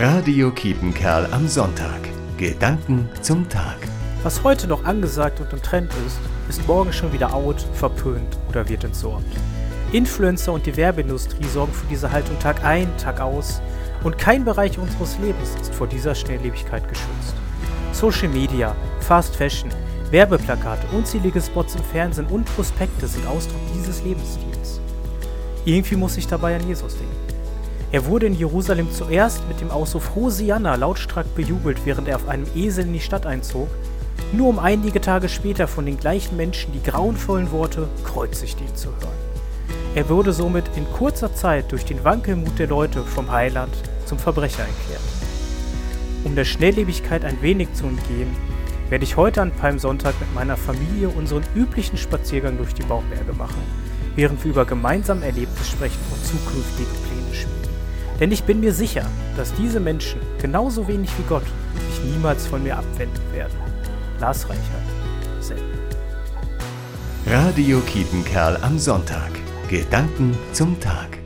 Radio Kiepenkerl am Sonntag. Gedanken zum Tag. Was heute noch angesagt und im Trend ist, ist morgen schon wieder out, verpönt oder wird entsorgt. Influencer und die Werbeindustrie sorgen für diese Haltung Tag ein, Tag aus und kein Bereich unseres Lebens ist vor dieser Schnelllebigkeit geschützt. Social Media, Fast Fashion, Werbeplakate, unzählige Spots im Fernsehen und Prospekte sind Ausdruck dieses Lebensstils. Irgendwie muss ich dabei an Jesus denken. Er wurde in Jerusalem zuerst mit dem Ausruf Hosianna lautstark bejubelt, während er auf einem Esel in die Stadt einzog, nur um einige Tage später von den gleichen Menschen die grauenvollen Worte kreuzigt ihn zu hören. Er wurde somit in kurzer Zeit durch den Wankelmut der Leute vom Heiland zum Verbrecher erklärt. Um der Schnelllebigkeit ein wenig zu entgehen, werde ich heute an Palmsonntag mit meiner Familie unseren üblichen Spaziergang durch die Baumberge machen, während wir über gemeinsam Erlebtes sprechen und zukünftige Pläne. Denn ich bin mir sicher, dass diese Menschen, genauso wenig wie Gott, sich niemals von mir abwenden werden. Lars Reichert, Selten. Radio Kiepenkerl am Sonntag. Gedanken zum Tag.